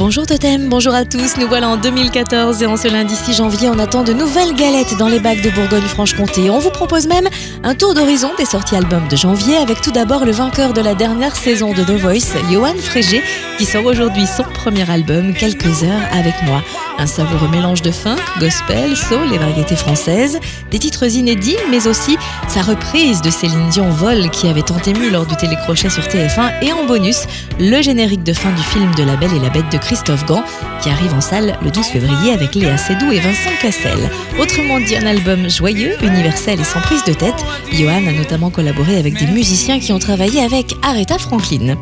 Bonjour Totem, bonjour à tous. Nous voilà en 2014 et en ce lundi 6 janvier, on attend de nouvelles galettes dans les bacs de Bourgogne-Franche-Comté. On vous propose même un tour d'horizon des sorties albums de janvier avec tout d'abord le vainqueur de la dernière saison de The Voice, Johan Frégé, qui sort aujourd'hui son premier album, Quelques heures avec moi. Un savoureux mélange de funk, gospel, soul et variétés françaises, des titres inédits, mais aussi sa reprise de Céline Dion Vol qui avait tant ému lors du télécrochet sur TF1 et en bonus, le générique de fin du film de La Belle et la Bête de Christophe Gans qui arrive en salle le 12 février avec Léa Seydoux et Vincent Cassel. Autrement dit, un album joyeux, universel et sans prise de tête. Johan a notamment collaboré avec des musiciens qui ont travaillé avec Aretha Franklin.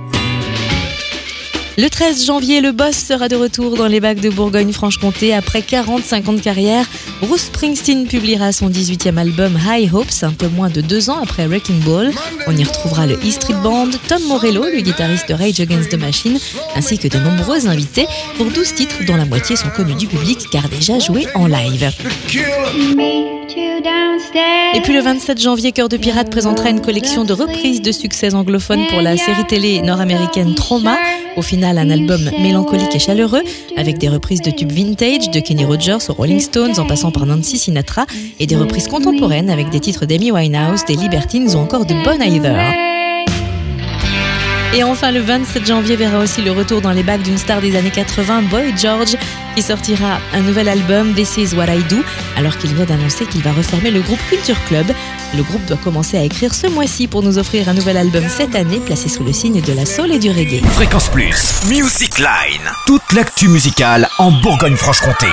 Le 13 janvier, le boss sera de retour dans les bacs de Bourgogne-Franche-Comté après 40-50 de carrière. Bruce Springsteen publiera son 18e album High Hopes un peu moins de deux ans après Wrecking Ball. On y retrouvera le E Street Band, Tom Morello, le guitariste de Rage Against the Machine, ainsi que de nombreux invités pour 12 titres dont la moitié sont connus du public car déjà joués en live. Et puis le 27 janvier, Cœur de Pirate présentera une collection de reprises de succès anglophones pour la série télé nord-américaine Trauma. Au final, un album mélancolique et chaleureux avec des reprises de tubes vintage de Kenny Rogers aux Rolling Stones en passant par Nancy Sinatra et des reprises contemporaines avec des titres d'Amy Winehouse, des Libertines ou encore de Bon Iver. Et enfin, le 27 janvier verra aussi le retour dans les bacs d'une star des années 80, Boy George, qui sortira un nouvel album, This Is What I Do, alors qu'il vient d'annoncer qu'il va reformer le groupe Culture Club. Le groupe doit commencer à écrire ce mois-ci pour nous offrir un nouvel album cette année, placé sous le signe de la soul et du reggae. Fréquence Plus. Music Line. Toute l'actu musicale en Bourgogne-Franche-Comté.